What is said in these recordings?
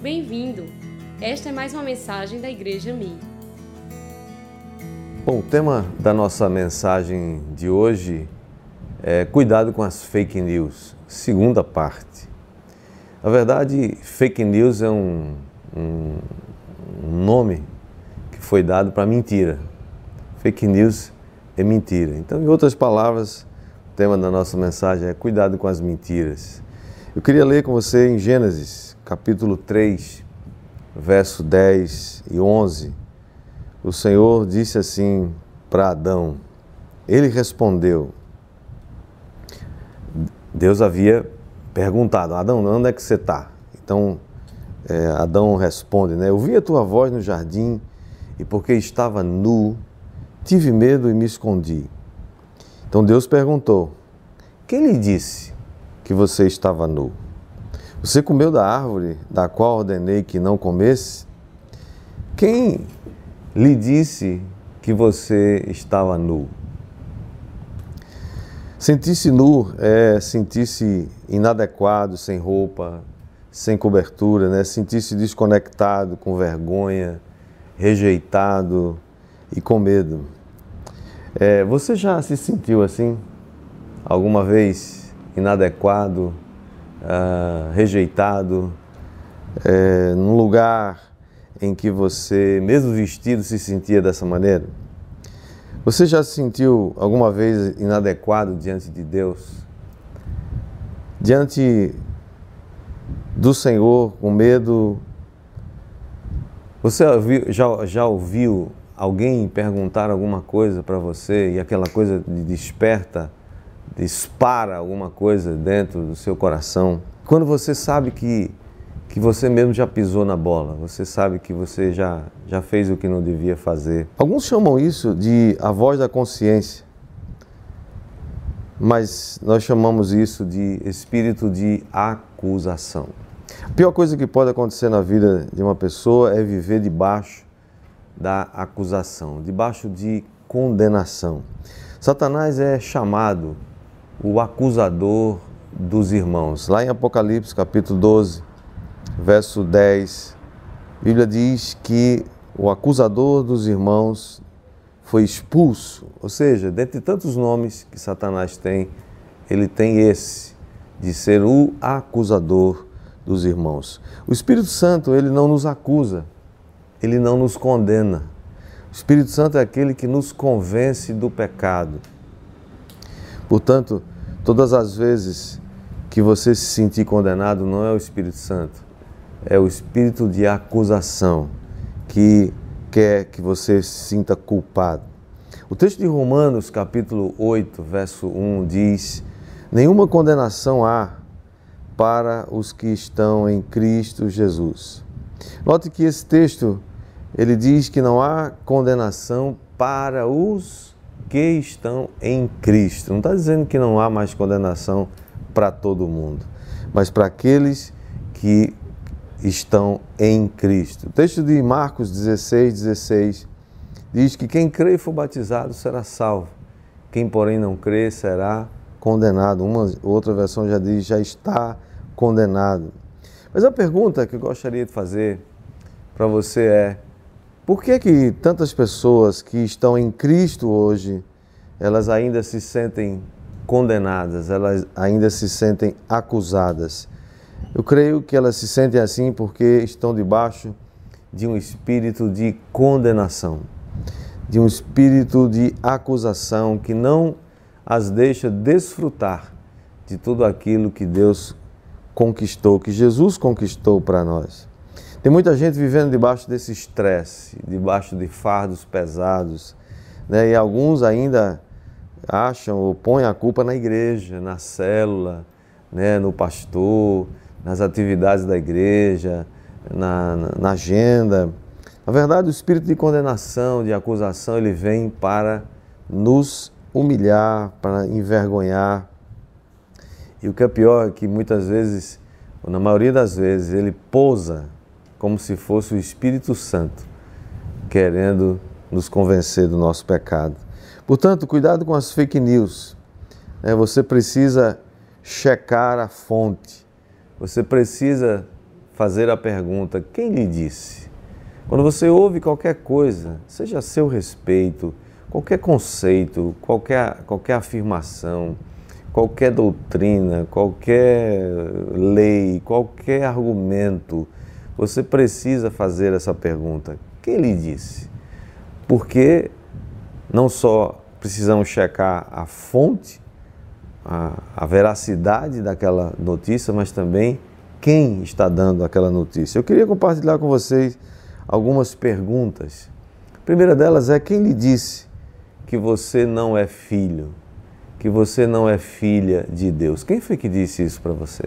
Bem-vindo! Esta é mais uma mensagem da Igreja Mi. Bom, o tema da nossa mensagem de hoje é cuidado com as fake news, segunda parte. Na verdade, fake news é um, um, um nome que foi dado para mentira. Fake news é mentira. Então, em outras palavras, o tema da nossa mensagem é cuidado com as mentiras. Eu queria ler com você em Gênesis, capítulo 3, verso 10 e 11 o Senhor disse assim para Adão. Ele respondeu. Deus havia perguntado: Adão, onde é que você está? Então é, Adão responde: né? Eu vi a tua voz no jardim e porque estava nu, tive medo e me escondi. Então Deus perguntou: Quem lhe disse que você estava nu? Você comeu da árvore da qual ordenei que não comesse? Quem lhe disse que você estava nu. Sentir-se nu é sentir-se inadequado, sem roupa, sem cobertura, né? sentir-se desconectado, com vergonha, rejeitado e com medo. É, você já se sentiu assim? Alguma vez inadequado, uh, rejeitado, é, num lugar em que você, mesmo vestido, se sentia dessa maneira? Você já se sentiu alguma vez inadequado diante de Deus? Diante do Senhor, com medo? Você já, já ouviu alguém perguntar alguma coisa para você e aquela coisa desperta, dispara alguma coisa dentro do seu coração? Quando você sabe que que você mesmo já pisou na bola, você sabe que você já, já fez o que não devia fazer. Alguns chamam isso de a voz da consciência, mas nós chamamos isso de espírito de acusação. A pior coisa que pode acontecer na vida de uma pessoa é viver debaixo da acusação, debaixo de condenação. Satanás é chamado o acusador dos irmãos. Lá em Apocalipse, capítulo 12, verso 10, a Bíblia diz que o acusador dos irmãos foi expulso, ou seja, dentre tantos nomes que Satanás tem, ele tem esse, de ser o acusador dos irmãos. O Espírito Santo, ele não nos acusa, ele não nos condena. O Espírito Santo é aquele que nos convence do pecado. Portanto, todas as vezes que você se sentir condenado, não é o Espírito Santo, é o espírito de acusação que quer que você se sinta culpado. O texto de Romanos, capítulo 8, verso 1 diz: Nenhuma condenação há para os que estão em Cristo Jesus. Note que esse texto ele diz que não há condenação para os que estão em Cristo. Não está dizendo que não há mais condenação para todo mundo, mas para aqueles que estão em Cristo. O texto de Marcos 16, 16 diz que quem crê e for batizado será salvo, quem, porém, não crê será condenado. Uma outra versão já diz já está condenado. Mas a pergunta que eu gostaria de fazer para você é: por que que tantas pessoas que estão em Cristo hoje, elas ainda se sentem condenadas, elas ainda se sentem acusadas? Eu creio que elas se sentem assim porque estão debaixo de um espírito de condenação, de um espírito de acusação que não as deixa desfrutar de tudo aquilo que Deus conquistou, que Jesus conquistou para nós. Tem muita gente vivendo debaixo desse estresse, debaixo de fardos pesados, né? e alguns ainda acham ou põem a culpa na igreja, na célula, né? no pastor nas atividades da igreja, na, na, na agenda. Na verdade, o espírito de condenação, de acusação, ele vem para nos humilhar, para envergonhar. E o que é pior é que muitas vezes, ou na maioria das vezes, ele pousa como se fosse o Espírito Santo querendo nos convencer do nosso pecado. Portanto, cuidado com as fake news. É, você precisa checar a fonte. Você precisa fazer a pergunta: quem lhe disse? Quando você ouve qualquer coisa, seja a seu respeito, qualquer conceito, qualquer, qualquer afirmação, qualquer doutrina, qualquer lei, qualquer argumento, você precisa fazer essa pergunta: quem lhe disse? Porque não só precisamos checar a fonte, a, a veracidade daquela notícia, mas também quem está dando aquela notícia. Eu queria compartilhar com vocês algumas perguntas. A primeira delas é: quem lhe disse que você não é filho, que você não é filha de Deus? Quem foi que disse isso para você?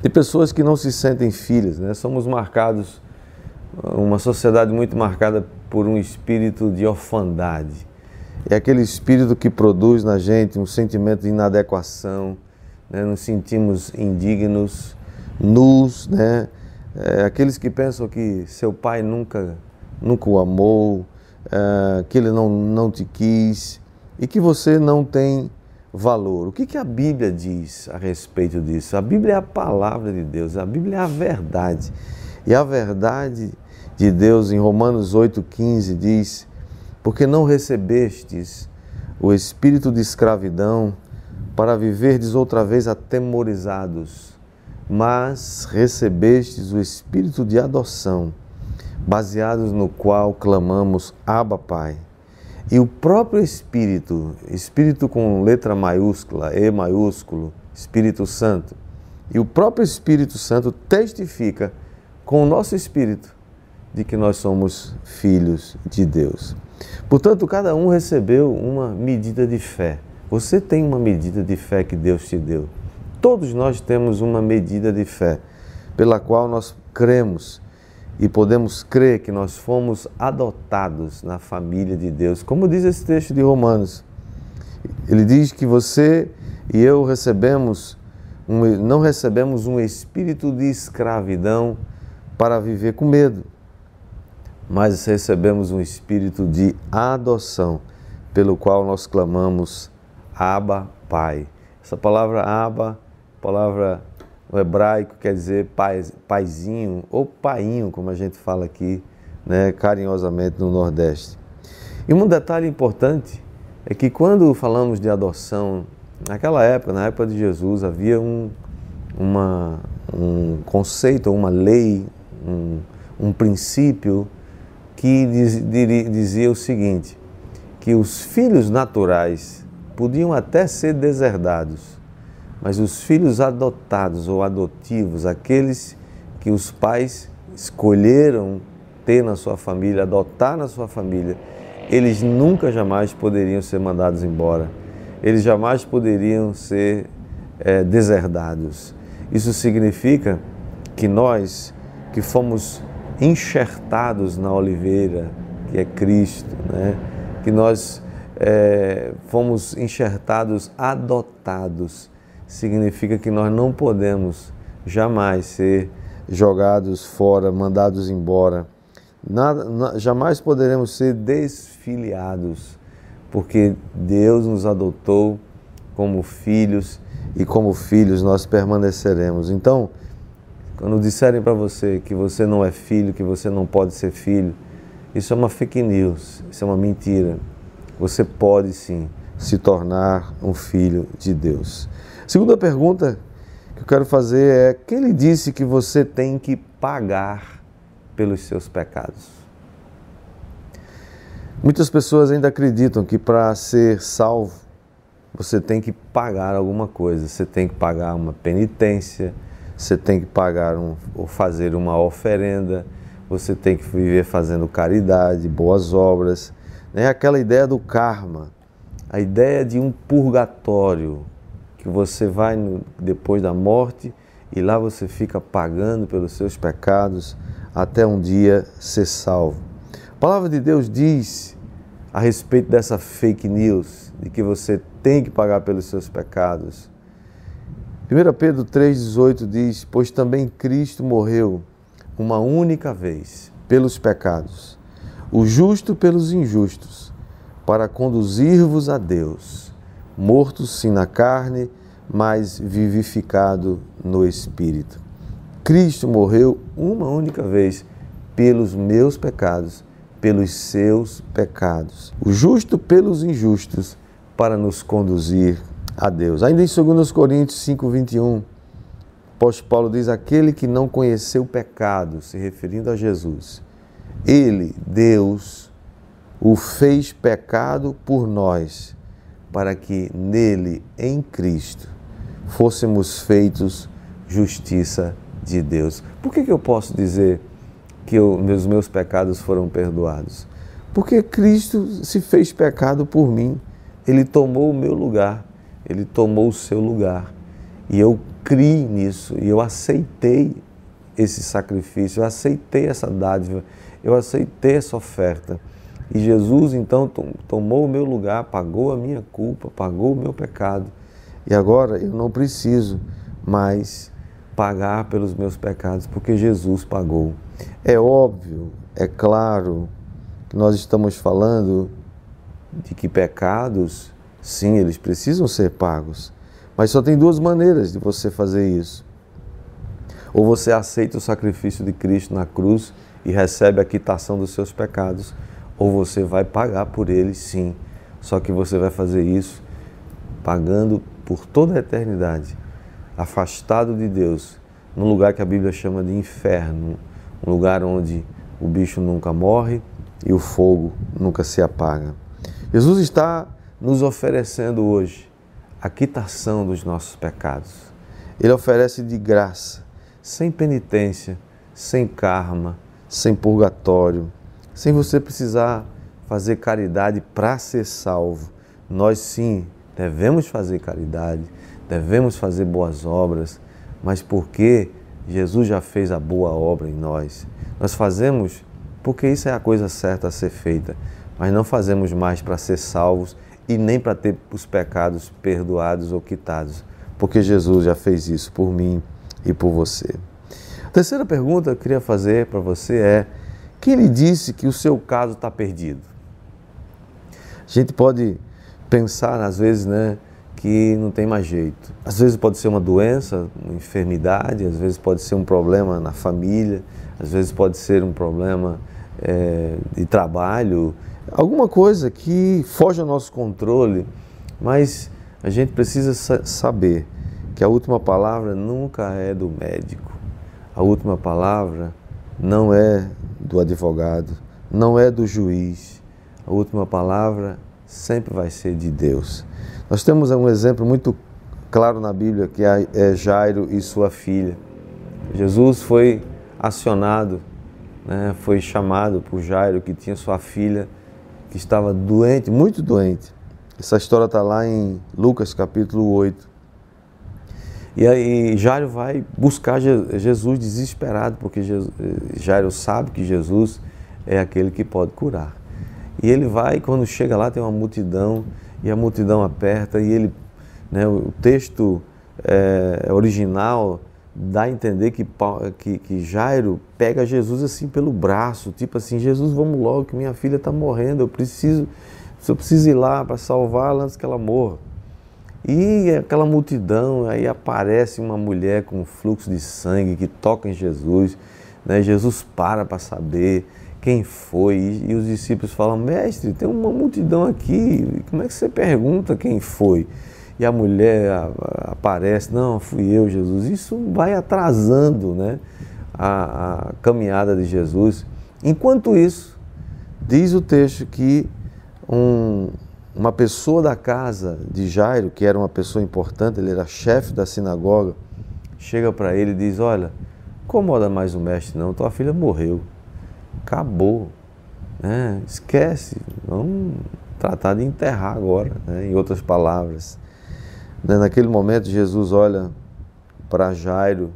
Tem pessoas que não se sentem filhas, né? Somos marcados, uma sociedade muito marcada por um espírito de orfandade. É aquele espírito que produz na gente um sentimento de inadequação, né? nos sentimos indignos, nus, né? É, aqueles que pensam que seu pai nunca, nunca o amou, é, que ele não, não te quis e que você não tem valor. O que, que a Bíblia diz a respeito disso? A Bíblia é a palavra de Deus, a Bíblia é a verdade. E a verdade de Deus em Romanos 8,15 diz: Porque não recebestes o espírito de escravidão para viverdes outra vez atemorizados, mas recebestes o espírito de adoção, baseados no qual clamamos Abba Pai. E o próprio Espírito, Espírito com letra maiúscula, E maiúsculo, Espírito Santo, e o próprio Espírito Santo testifica com o nosso espírito de que nós somos filhos de Deus. Portanto, cada um recebeu uma medida de fé. Você tem uma medida de fé que Deus te deu. Todos nós temos uma medida de fé pela qual nós cremos e podemos crer que nós fomos adotados na família de Deus. Como diz esse texto de Romanos, ele diz que você e eu recebemos um, não recebemos um espírito de escravidão para viver com medo, mas recebemos um espírito de adoção, pelo qual nós clamamos Abba, Pai. Essa palavra Abba, palavra no hebraico quer dizer pai, paizinho ou painho, como a gente fala aqui, né, carinhosamente no Nordeste. E um detalhe importante é que quando falamos de adoção, naquela época, na época de Jesus, havia um, uma, um conceito, uma lei, um, um princípio que diz, dizia o seguinte: que os filhos naturais podiam até ser deserdados, mas os filhos adotados ou adotivos, aqueles que os pais escolheram ter na sua família, adotar na sua família, eles nunca jamais poderiam ser mandados embora, eles jamais poderiam ser é, deserdados. Isso significa que nós, que fomos enxertados na oliveira, que é Cristo, né? que nós é, fomos enxertados, adotados, significa que nós não podemos jamais ser jogados fora, mandados embora. Nada, jamais poderemos ser desfiliados, porque Deus nos adotou como filhos e como filhos nós permaneceremos. Então, quando disserem para você que você não é filho, que você não pode ser filho, isso é uma fake news, isso é uma mentira. Você pode sim se tornar um filho de Deus. Segunda pergunta que eu quero fazer é: quem lhe disse que você tem que pagar pelos seus pecados? Muitas pessoas ainda acreditam que para ser salvo você tem que pagar alguma coisa, você tem que pagar uma penitência você tem que pagar um, ou fazer uma oferenda, você tem que viver fazendo caridade, boas obras. Né? Aquela ideia do karma, a ideia de um purgatório, que você vai no, depois da morte e lá você fica pagando pelos seus pecados até um dia ser salvo. A palavra de Deus diz a respeito dessa fake news, de que você tem que pagar pelos seus pecados. 1 Pedro 3,18 diz: Pois também Cristo morreu uma única vez pelos pecados, o justo pelos injustos, para conduzir-vos a Deus, mortos sim na carne, mas vivificado no Espírito. Cristo morreu uma única vez pelos meus pecados, pelos seus pecados. O justo pelos injustos, para nos conduzir a Deus. Ainda em 2 Coríntios 5, 21, apóstolo Paulo diz: Aquele que não conheceu pecado, se referindo a Jesus, ele, Deus, o fez pecado por nós, para que nele, em Cristo, fôssemos feitos justiça de Deus. Por que, que eu posso dizer que eu, meus, meus pecados foram perdoados? Porque Cristo se fez pecado por mim. Ele tomou o meu lugar, ele tomou o seu lugar. E eu criei nisso, e eu aceitei esse sacrifício, eu aceitei essa dádiva, eu aceitei essa oferta. E Jesus então tomou o meu lugar, pagou a minha culpa, pagou o meu pecado. E agora eu não preciso mais pagar pelos meus pecados, porque Jesus pagou. É óbvio, é claro que nós estamos falando de que pecados, sim, eles precisam ser pagos. Mas só tem duas maneiras de você fazer isso. Ou você aceita o sacrifício de Cristo na cruz e recebe a quitação dos seus pecados, ou você vai pagar por eles, sim. Só que você vai fazer isso pagando por toda a eternidade, afastado de Deus, num lugar que a Bíblia chama de inferno, um lugar onde o bicho nunca morre e o fogo nunca se apaga. Jesus está nos oferecendo hoje a quitação dos nossos pecados. Ele oferece de graça, sem penitência, sem karma, sem purgatório, sem você precisar fazer caridade para ser salvo. Nós sim devemos fazer caridade, devemos fazer boas obras, mas porque Jesus já fez a boa obra em nós. Nós fazemos porque isso é a coisa certa a ser feita, mas não fazemos mais para ser salvos e nem para ter os pecados perdoados ou quitados, porque Jesus já fez isso por mim e por você. A terceira pergunta que eu queria fazer para você é: quem lhe disse que o seu caso está perdido? A gente pode pensar, às vezes, né, que não tem mais jeito. Às vezes pode ser uma doença, uma enfermidade, às vezes pode ser um problema na família, às vezes pode ser um problema é, de trabalho, alguma coisa que foge ao nosso controle, mas a gente precisa saber que a última palavra nunca é do médico, a última palavra não é do advogado, não é do juiz, a última palavra sempre vai ser de Deus. Nós temos um exemplo muito claro na Bíblia que é Jairo e sua filha. Jesus foi acionado, né, foi chamado por Jairo, que tinha sua filha que estava doente, muito doente. Essa história está lá em Lucas capítulo 8. E aí Jairo vai buscar Jesus desesperado, porque Jairo sabe que Jesus é aquele que pode curar. E ele vai, quando chega lá, tem uma multidão, e a multidão aperta, e ele, né, o texto é, original dá a entender que, que, que, Jairo pega Jesus assim pelo braço, tipo assim, Jesus, vamos logo que minha filha está morrendo, eu preciso, eu preciso ir lá para salvá-la antes que ela morra. E aquela multidão, aí aparece uma mulher com fluxo de sangue que toca em Jesus, né? Jesus para para saber quem foi e, e os discípulos falam, mestre, tem uma multidão aqui, como é que você pergunta quem foi? e a mulher aparece, não, fui eu, Jesus. Isso vai atrasando né, a, a caminhada de Jesus. Enquanto isso, diz o texto que um, uma pessoa da casa de Jairo, que era uma pessoa importante, ele era chefe da sinagoga, chega para ele e diz: Olha, incomoda mais o mestre, não, tua filha morreu, acabou, né? esquece, vamos tratar de enterrar agora, né? em outras palavras. Né, naquele momento, Jesus olha para Jairo,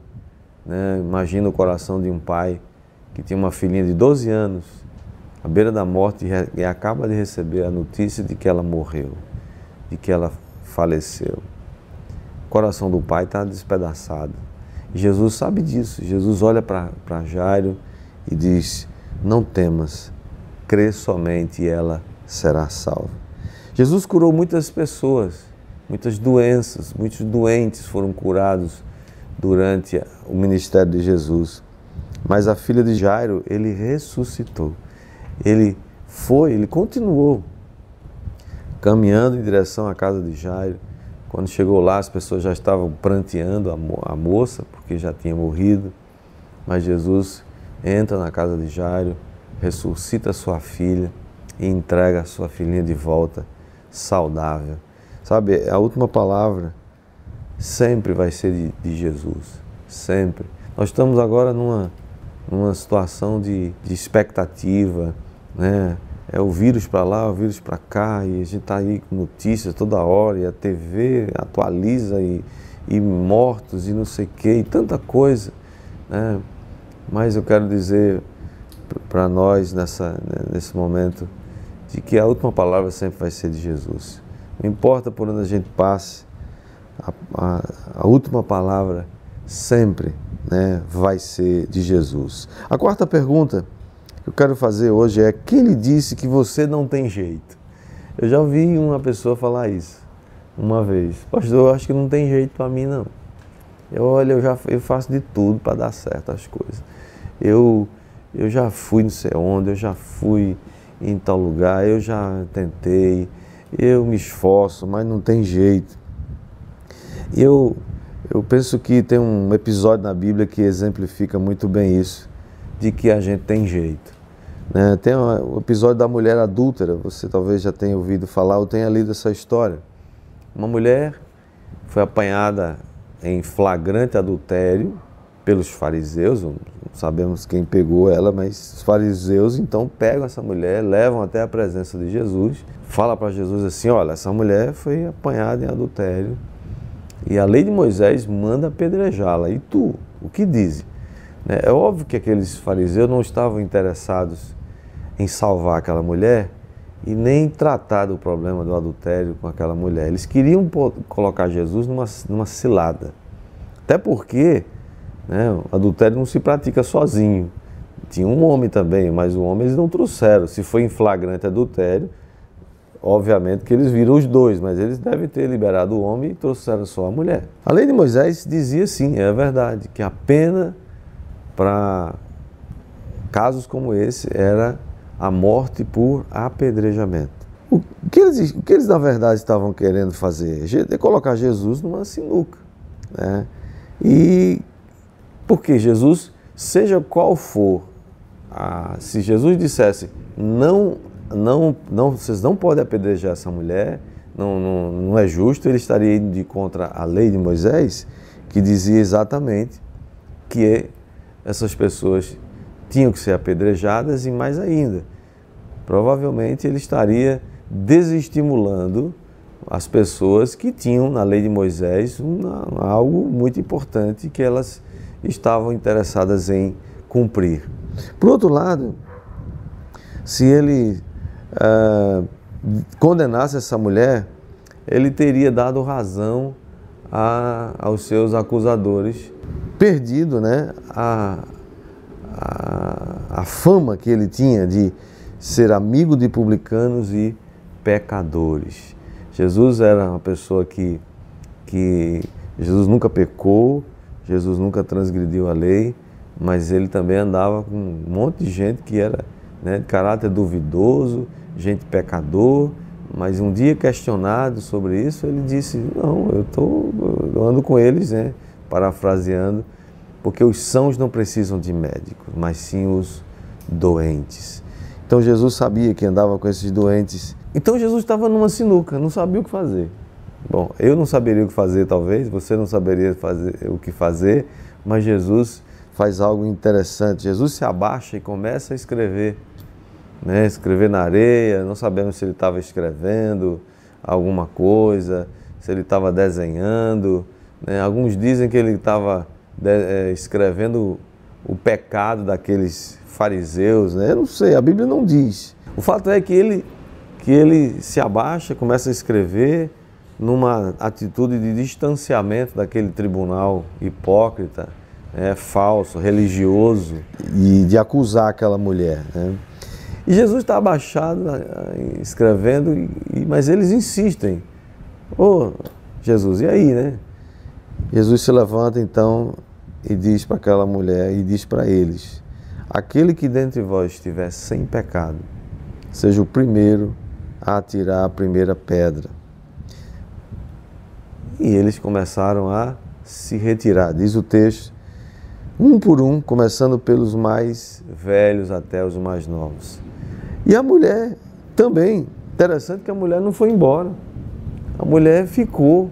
né? imagina o coração de um pai que tinha uma filhinha de 12 anos, à beira da morte, e acaba de receber a notícia de que ela morreu, de que ela faleceu. O coração do pai está despedaçado. Jesus sabe disso. Jesus olha para Jairo e diz: Não temas, crê somente e ela será salva. Jesus curou muitas pessoas muitas doenças, muitos doentes foram curados durante o ministério de Jesus. Mas a filha de Jairo, ele ressuscitou. Ele foi, ele continuou caminhando em direção à casa de Jairo. Quando chegou lá, as pessoas já estavam pranteando a, mo a moça, porque já tinha morrido. Mas Jesus entra na casa de Jairo, ressuscita sua filha e entrega a sua filhinha de volta saudável. Sabe, a última palavra sempre vai ser de, de Jesus, sempre. Nós estamos agora numa, numa situação de, de expectativa, né? É o vírus para lá, o vírus para cá, e a gente está aí com notícias toda hora, e a TV atualiza, e, e mortos, e não sei o quê, e tanta coisa, né? Mas eu quero dizer para nós nessa, nesse momento de que a última palavra sempre vai ser de Jesus. Não importa por onde a gente passe, a, a, a última palavra sempre né, vai ser de Jesus. A quarta pergunta que eu quero fazer hoje é: quem lhe disse que você não tem jeito? Eu já ouvi uma pessoa falar isso uma vez. Pastor, eu acho que não tem jeito para mim não. Eu olha, eu já eu faço de tudo para dar certo as coisas. Eu eu já fui não sei onde, eu já fui em tal lugar, eu já tentei, eu me esforço, mas não tem jeito. Eu, eu penso que tem um episódio na Bíblia que exemplifica muito bem isso, de que a gente tem jeito. Né? Tem o episódio da mulher adúltera, você talvez já tenha ouvido falar ou tenha lido essa história. Uma mulher foi apanhada em flagrante adultério pelos fariseus, não sabemos quem pegou ela, mas os fariseus então pegam essa mulher, levam até a presença de Jesus, fala para Jesus assim: olha, essa mulher foi apanhada em adultério e a lei de Moisés manda apedrejá-la. E tu, o que dizes? Né, é óbvio que aqueles fariseus não estavam interessados em salvar aquela mulher e nem tratar do problema do adultério com aquela mulher. Eles queriam colocar Jesus numa, numa cilada. Até porque né? O adultério não se pratica sozinho. Tinha um homem também, mas o homem eles não trouxeram. Se foi em flagrante adultério, obviamente que eles viram os dois, mas eles devem ter liberado o homem e trouxeram só a mulher. A lei de Moisés dizia sim, é verdade, que a pena para casos como esse era a morte por apedrejamento. O que eles, o que eles na verdade estavam querendo fazer? É colocar Jesus numa sinuca. Né? E porque Jesus, seja qual for, a, se Jesus dissesse, não, não, não, vocês não podem apedrejar essa mulher, não, não, não é justo, ele estaria indo de contra a lei de Moisés, que dizia exatamente que essas pessoas tinham que ser apedrejadas e mais ainda, provavelmente ele estaria desestimulando as pessoas que tinham na lei de Moisés uma, algo muito importante que elas estavam interessadas em cumprir. Por outro lado, se ele uh, condenasse essa mulher, ele teria dado razão a, aos seus acusadores, perdido né, a, a, a fama que ele tinha de ser amigo de publicanos e pecadores. Jesus era uma pessoa que, que Jesus nunca pecou, Jesus nunca transgrediu a lei, mas ele também andava com um monte de gente que era né, de caráter duvidoso, gente pecador, mas um dia questionado sobre isso, ele disse: Não, eu, tô, eu ando com eles, né, parafraseando, porque os sãos não precisam de médicos, mas sim os doentes. Então Jesus sabia que andava com esses doentes. Então Jesus estava numa sinuca, não sabia o que fazer. Bom, eu não saberia o que fazer, talvez, você não saberia fazer, o que fazer, mas Jesus faz algo interessante. Jesus se abaixa e começa a escrever, né? escrever na areia. Não sabemos se ele estava escrevendo alguma coisa, se ele estava desenhando. Né? Alguns dizem que ele estava é, escrevendo o pecado daqueles fariseus. Né? Eu não sei, a Bíblia não diz. O fato é que ele, que ele se abaixa, começa a escrever numa atitude de distanciamento daquele tribunal hipócrita, é, falso, religioso, e de acusar aquela mulher. Né? E Jesus está abaixado, escrevendo, e, mas eles insistem. Ô, oh, Jesus, e aí, né? Jesus se levanta então e diz para aquela mulher e diz para eles: Aquele que dentre vós estiver sem pecado, seja o primeiro a atirar a primeira pedra. E eles começaram a se retirar, diz o texto, um por um, começando pelos mais velhos até os mais novos. E a mulher também, interessante que a mulher não foi embora. A mulher ficou.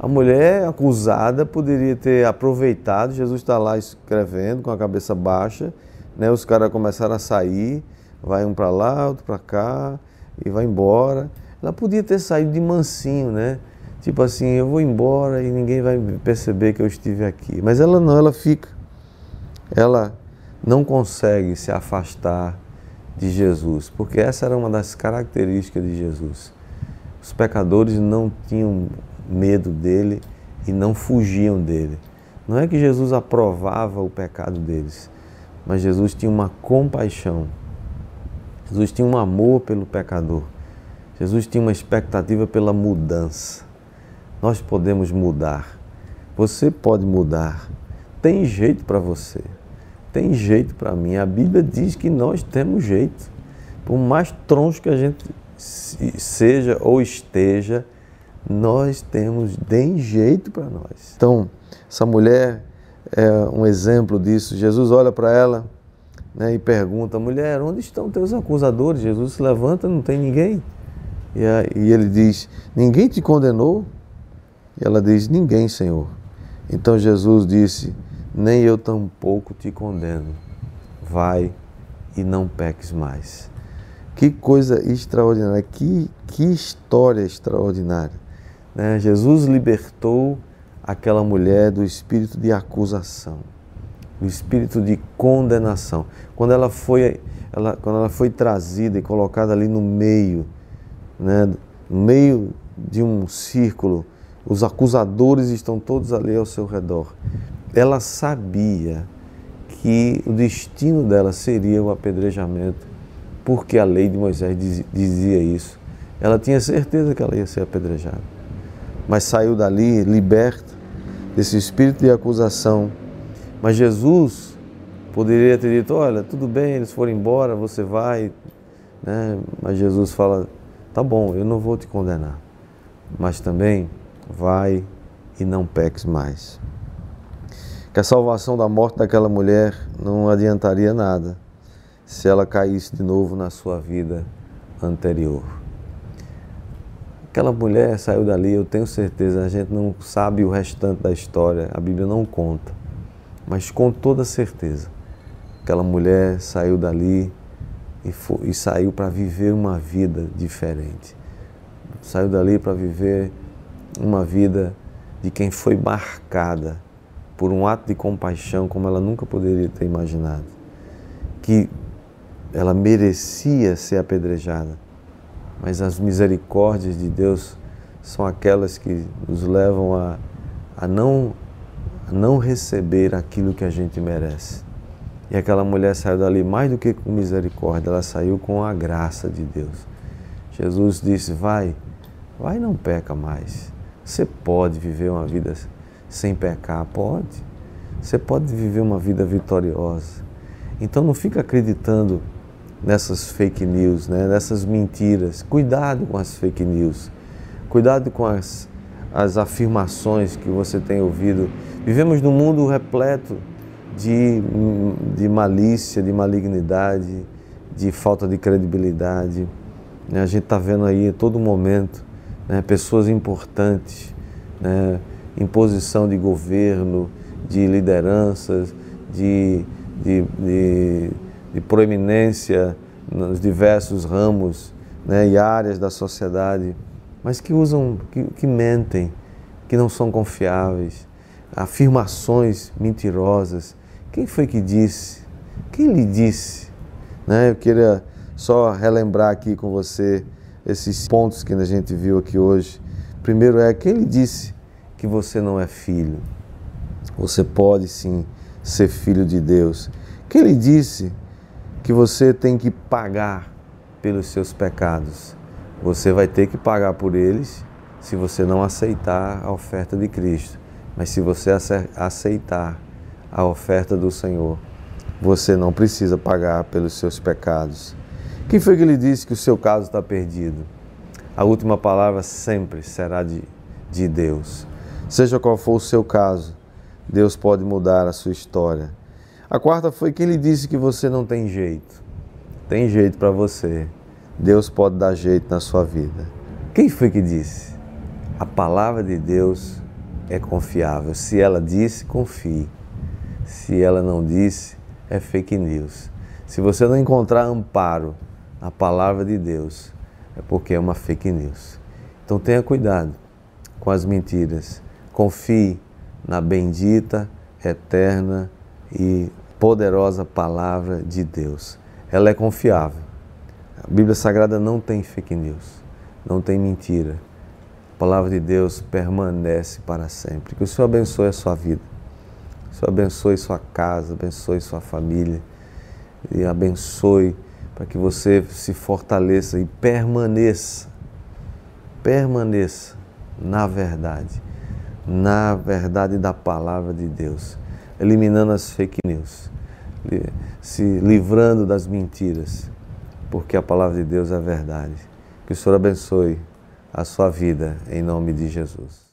A mulher acusada poderia ter aproveitado, Jesus está lá escrevendo com a cabeça baixa, né? os caras começaram a sair, vai um para lá, outro para cá, e vai embora. Ela podia ter saído de mansinho, né? Tipo assim, eu vou embora e ninguém vai perceber que eu estive aqui. Mas ela não, ela fica. Ela não consegue se afastar de Jesus, porque essa era uma das características de Jesus. Os pecadores não tinham medo dele e não fugiam dele. Não é que Jesus aprovava o pecado deles, mas Jesus tinha uma compaixão. Jesus tinha um amor pelo pecador. Jesus tinha uma expectativa pela mudança. Nós podemos mudar. Você pode mudar. Tem jeito para você. Tem jeito para mim. A Bíblia diz que nós temos jeito. Por mais troncho que a gente seja ou esteja, nós temos, tem jeito para nós. Então, essa mulher é um exemplo disso. Jesus olha para ela né, e pergunta: mulher, onde estão teus acusadores? Jesus se levanta, não tem ninguém. E, e ele diz: Ninguém te condenou? E ela diz: Ninguém, Senhor. Então Jesus disse: Nem eu tampouco te condeno. Vai e não peques mais. Que coisa extraordinária, que, que história extraordinária. Né? Jesus libertou aquela mulher do espírito de acusação, do espírito de condenação. Quando ela foi, ela, quando ela foi trazida e colocada ali no meio, né? no meio de um círculo, os acusadores estão todos ali ao seu redor. Ela sabia que o destino dela seria o apedrejamento, porque a lei de Moisés dizia isso. Ela tinha certeza que ela ia ser apedrejada, mas saiu dali liberta desse espírito de acusação. Mas Jesus poderia ter dito: Olha, tudo bem, eles foram embora, você vai. Né? Mas Jesus fala: Tá bom, eu não vou te condenar, mas também vai e não peques mais. Que a salvação da morte daquela mulher não adiantaria nada se ela caísse de novo na sua vida anterior. Aquela mulher saiu dali, eu tenho certeza, a gente não sabe o restante da história, a Bíblia não conta, mas com toda certeza, aquela mulher saiu dali e, foi, e saiu para viver uma vida diferente. Saiu dali para viver uma vida de quem foi marcada por um ato de compaixão como ela nunca poderia ter imaginado. Que ela merecia ser apedrejada, mas as misericórdias de Deus são aquelas que nos levam a, a, não, a não receber aquilo que a gente merece. E aquela mulher saiu dali mais do que com misericórdia, ela saiu com a graça de Deus. Jesus disse: Vai, vai e não peca mais. Você pode viver uma vida sem pecar? Pode. Você pode viver uma vida vitoriosa. Então não fica acreditando nessas fake news, né? nessas mentiras. Cuidado com as fake news. Cuidado com as, as afirmações que você tem ouvido. Vivemos num mundo repleto de, de malícia, de malignidade, de falta de credibilidade. A gente está vendo aí a todo momento né, pessoas importantes, né, em posição de governo, de lideranças, de, de, de, de proeminência nos diversos ramos né, e áreas da sociedade, mas que usam, que, que mentem, que não são confiáveis, afirmações mentirosas. Quem foi que disse? Quem lhe disse? Né, eu queria só relembrar aqui com você esses pontos que a gente viu aqui hoje. Primeiro é quem lhe disse que você não é filho. Você pode sim ser filho de Deus. Quem lhe disse que você tem que pagar pelos seus pecados? Você vai ter que pagar por eles se você não aceitar a oferta de Cristo. Mas se você aceitar a oferta do Senhor, você não precisa pagar pelos seus pecados. Quem foi que lhe disse que o seu caso está perdido? A última palavra sempre será de, de Deus. Seja qual for o seu caso, Deus pode mudar a sua história. A quarta foi quem lhe disse que você não tem jeito. Tem jeito para você. Deus pode dar jeito na sua vida. Quem foi que disse? A palavra de Deus é confiável. Se ela disse, confie. Se ela não disse, é fake news. Se você não encontrar amparo na palavra de Deus, é porque é uma fake news. Então tenha cuidado com as mentiras. Confie na bendita, eterna e poderosa palavra de Deus. Ela é confiável. A Bíblia Sagrada não tem fake news, não tem mentira. A palavra de Deus permanece para sempre. Que o Senhor abençoe a sua vida. O Senhor abençoe sua casa, abençoe sua família e abençoe para que você se fortaleça e permaneça, permaneça na verdade, na verdade da palavra de Deus, eliminando as fake news, se livrando das mentiras, porque a palavra de Deus é verdade. Que o Senhor abençoe a sua vida em nome de Jesus.